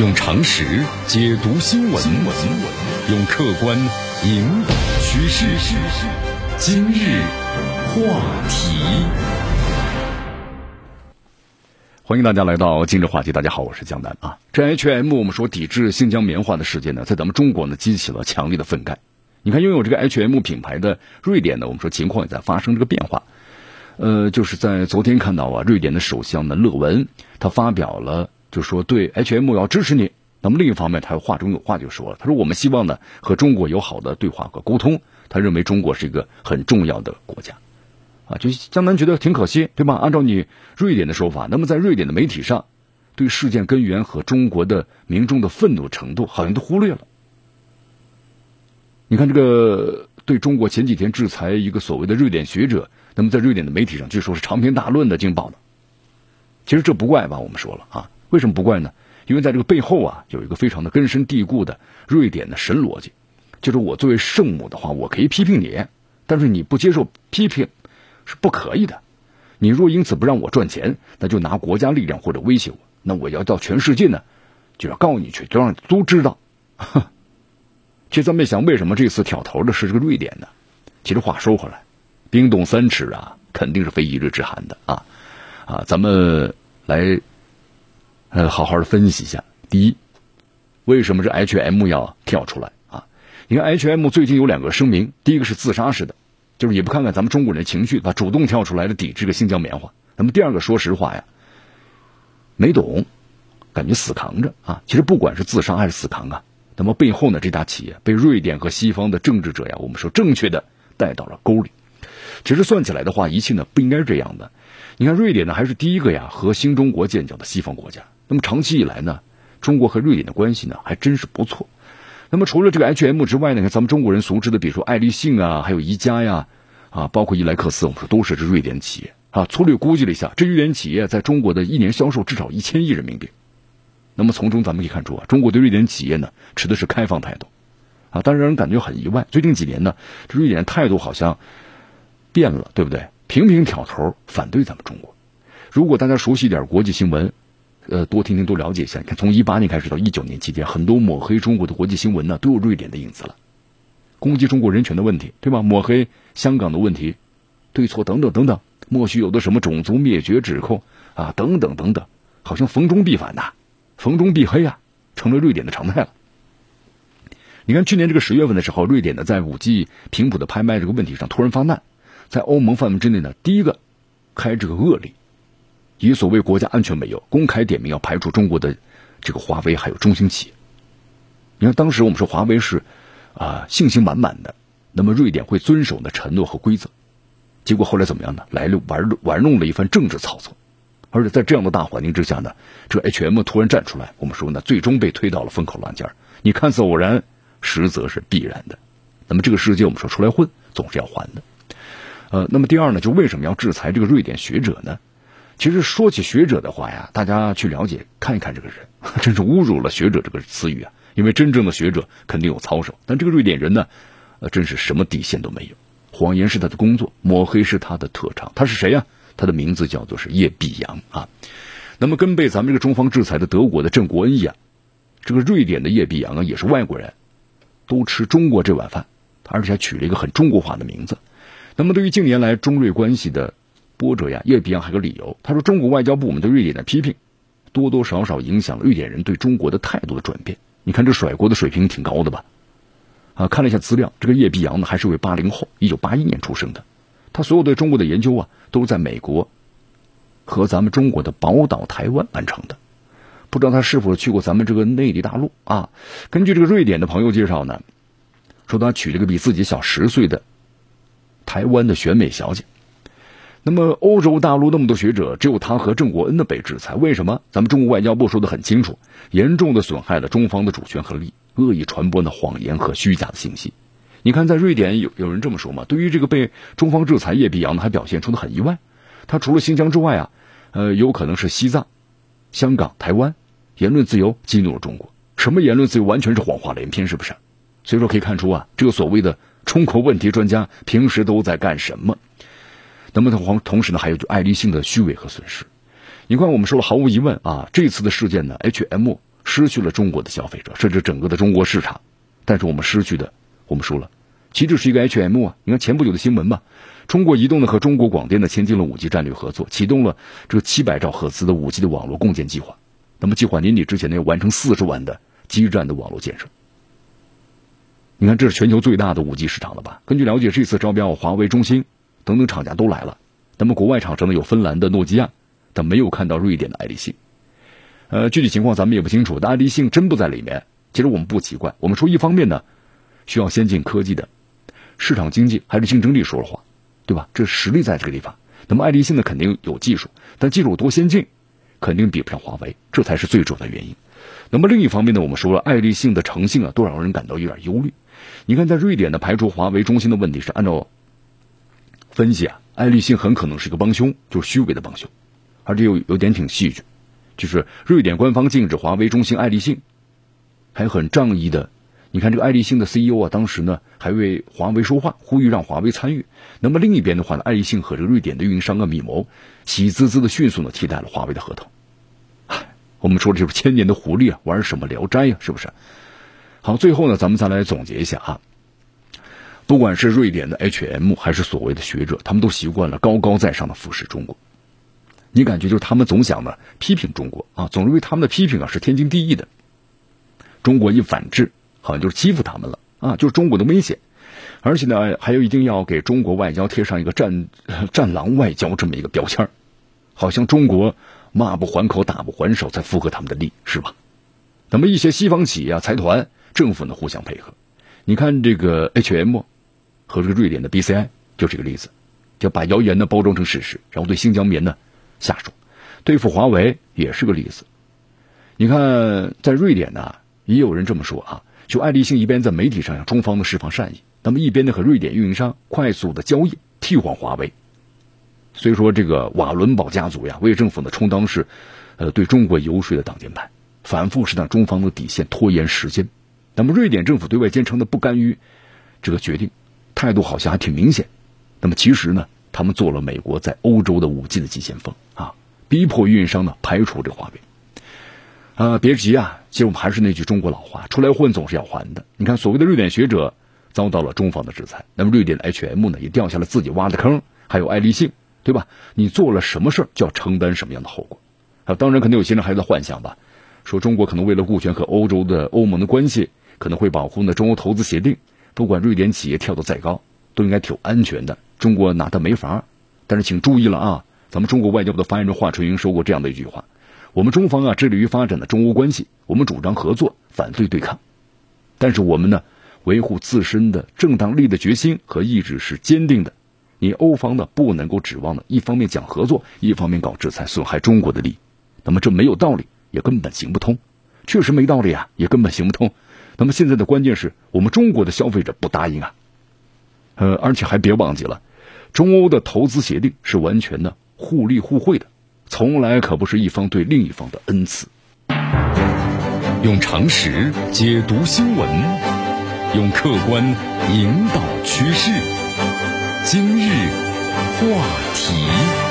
用常识解读新闻，用客观引导趋势。今日话题，欢迎大家来到今日话题。大家好，我是江南啊。这 H&M 我们说抵制新疆棉花的事件呢，在咱们中国呢激起了强烈的愤慨。你看，拥有这个 H&M 品牌的瑞典呢，我们说情况也在发生这个变化。呃，就是在昨天看到啊，瑞典的首相呢勒文，他发表了，就说对 H&M 要支持你。那么另一方面，他话中有话就说了，他说我们希望呢和中国有好的对话和沟通。他认为中国是一个很重要的国家，啊，就江南觉得挺可惜，对吧？按照你瑞典的说法，那么在瑞典的媒体上，对事件根源和中国的民众的愤怒程度，好像都忽略了。你看这个对中国前几天制裁一个所谓的瑞典学者，那么在瑞典的媒体上据说是长篇大论的劲爆的。其实这不怪吧？我们说了啊，为什么不怪呢？因为在这个背后啊，有一个非常的根深蒂固的瑞典的神逻辑。就是我作为圣母的话，我可以批评你，但是你不接受批评是不可以的。你若因此不让我赚钱，那就拿国家力量或者威胁我，那我要到全世界呢，就要告你去，就让你都知道。其实咱们想，为什么这次挑头的是这个瑞典呢？其实话说回来，冰冻三尺啊，肯定是非一日之寒的啊啊！咱们来呃好好的分析一下。第一，为什么这 H&M 要跳出来啊？你看，H&M 最近有两个声明，第一个是自杀式的，就是也不看看咱们中国人的情绪，他主动跳出来的抵制个新疆棉花。那么第二个，说实话呀，没懂，感觉死扛着啊。其实不管是自杀还是死扛啊，那么背后呢，这家企业被瑞典和西方的政治者呀，我们说正确的带到了沟里。其实算起来的话，一切呢不应该是这样的。你看，瑞典呢还是第一个呀和新中国建交的西方国家。那么长期以来呢，中国和瑞典的关系呢还真是不错。那么除了这个 H&M 之外呢，咱们中国人熟知的，比如说爱立信啊，还有宜家呀，啊，包括伊莱克斯，我们说都是这瑞典企业啊。粗略估计了一下，这瑞典企业在中国的一年销售至少一千亿人民币。那么从中咱们可以看出啊，中国对瑞典企业呢持的是开放态度啊，但是让人感觉很意外。最近几年呢，这瑞典态度好像变了，对不对？频频挑头反对咱们中国。如果大家熟悉一点国际新闻。呃，多听听，多了解一下。你看，从一八年开始到一九年期间，很多抹黑中国的国际新闻呢，都有瑞典的影子了。攻击中国人权的问题，对吧？抹黑香港的问题，对错等等等等，莫须有的什么种族灭绝指控啊，等等等等，好像逢中必反呐，逢中必黑啊，成了瑞典的常态了。你看，去年这个十月份的时候，瑞典呢在五 G 频谱的拍卖这个问题上突然发难，在欧盟范围之内呢，第一个开这个恶例。以所谓国家安全为由，公开点名要排除中国的这个华为还有中兴企业。你看，当时我们说华为是啊信心满满的，那么瑞典会遵守的承诺和规则。结果后来怎么样呢？来了玩玩弄了一番政治操作，而且在这样的大环境之下呢，这 H&M 突然站出来，我们说呢，最终被推到了风口浪尖你看似偶然，实则是必然的。那么这个世界我们说出来混总是要还的。呃，那么第二呢，就为什么要制裁这个瑞典学者呢？其实说起学者的话呀，大家去了解看一看这个人，真是侮辱了学者这个词语啊！因为真正的学者肯定有操守，但这个瑞典人呢，呃，真是什么底线都没有。谎言是他的工作，抹黑是他的特长。他是谁呀？他的名字叫做是叶必阳啊。那么跟被咱们这个中方制裁的德国的郑国恩一样，这个瑞典的叶必阳啊，也是外国人，都吃中国这碗饭，而且还取了一个很中国化的名字。那么对于近年来中瑞关系的，波折呀，叶必阳还有个理由，他说中国外交部我们对瑞典的批评，多多少少影响了瑞典人对中国的态度的转变。你看这甩锅的水平挺高的吧？啊，看了一下资料，这个叶必阳呢还是位八零后，一九八一年出生的，他所有对中国的研究啊都是在美国和咱们中国的宝岛台湾完成的。不知道他是否去过咱们这个内地大陆啊？根据这个瑞典的朋友介绍呢，说他娶了个比自己小十岁的台湾的选美小姐。那么，欧洲大陆那么多学者，只有他和郑国恩的被制裁，为什么？咱们中国外交部说的很清楚，严重的损害了中方的主权和利益，恶意传播呢谎言和虚假的信息。你看，在瑞典有有人这么说嘛？对于这个被中方制裁，叶必阳呢还表现出的很意外。他除了新疆之外啊，呃，有可能是西藏、香港、台湾，言论自由激怒了中国。什么言论自由？完全是谎话连篇，是不是？所以说可以看出啊，这个所谓的中国问题专家平时都在干什么？那么同同时呢，还有就爱立信的虚伪和损失。你看，我们说了，毫无疑问啊，这次的事件呢，H&M 失去了中国的消费者，甚至整个的中国市场。但是我们失去的，我们说了，其实是一个 HM 啊。你看前不久的新闻吧，中国移动呢和中国广电呢签订了五 G 战略合作，启动了这个七百兆赫兹的五 G 的网络共建计划。那么计划年底之前呢要完成四十万的基站的网络建设。你看这是全球最大的五 G 市场了吧？根据了解，这次招标华为、中兴等等厂家都来了。那么国外厂商呢有芬兰的诺基亚，但没有看到瑞典的爱立信。呃，具体情况咱们也不清楚，但爱立信真不在里面。其实我们不奇怪。我们说，一方面呢，需要先进科技的市场经济还是竞争力说了话，对吧？这实力在这个地方。那么爱立信呢，肯定有技术，但技术多先进，肯定比不上华为，这才是最主要的原因。那么另一方面呢，我们说了，爱立信的诚信啊，都让人感到有点忧虑。你看，在瑞典呢，排除华为、中心的问题是按照分析啊，爱立信很可能是个帮凶，就是虚伪的帮凶，而这有有点挺戏剧。就是瑞典官方禁止华为、中兴、爱立信，还很仗义的。你看这个爱立信的 CEO 啊，当时呢还为华为说话，呼吁让华为参与。那么另一边的话呢，爱立信和这个瑞典的运营商啊密谋，喜滋滋的迅速的替代了华为的合同。我们说的就是千年的狐狸啊，玩什么聊斋呀？是不是？好，最后呢，咱们再来总结一下啊。不管是瑞典的 HM 还是所谓的学者，他们都习惯了高高在上的俯视中国。你感觉就是他们总想呢批评中国啊，总认为他们的批评啊是天经地义的。中国一反制，好像就是欺负他们了啊，就是中国的威胁。而且呢，还有一定要给中国外交贴上一个战战狼外交这么一个标签好像中国骂不还口，打不还手，才符合他们的利，是吧？那么一些西方企业啊、财团、政府呢互相配合。你看这个 HM 和这个瑞典的 BCI 就是个例子，就把谣言呢包装成事实，然后对新疆棉呢。下手对付华为也是个例子。你看，在瑞典呢，也有人这么说啊，就爱立信一边在媒体上向中方的释放善意，那么一边呢和瑞典运营商快速的交易替换华为。所以说，这个瓦伦堡家族呀，为政府呢充当是呃对中国游说的挡箭牌，反复试探中方的底线，拖延时间。那么瑞典政府对外坚称的不甘于这个决定，态度好像还挺明显。那么其实呢？他们做了美国在欧洲的五 G 的急先锋啊，逼迫运营商呢排除这个华为。啊，别急啊，其实我们还是那句中国老话，出来混总是要还的。你看，所谓的瑞典学者遭到了中方的制裁，那么瑞典的 HM 呢也掉下了自己挖的坑，还有爱立信，对吧？你做了什么事儿就要承担什么样的后果。啊，当然，可能有些人还在幻想吧，说中国可能为了顾全和欧洲的欧盟的关系，可能会保护呢中欧投资协定。不管瑞典企业跳得再高，都应该挺安全的。中国拿它没法但是请注意了啊！咱们中国外交部的发言人华春莹说过这样的一句话：我们中方啊致力于发展的中欧关系，我们主张合作，反对对抗。但是我们呢，维护自身的正当利益的决心和意志是坚定的。你欧方呢不能够指望的，一方面讲合作，一方面搞制裁，损害中国的利益。那么这没有道理，也根本行不通。确实没道理啊，也根本行不通。那么现在的关键是我们中国的消费者不答应啊，呃，而且还别忘记了。中欧的投资协定是完全的互利互惠的，从来可不是一方对另一方的恩赐。用常识解读新闻，用客观引导趋势。今日话题。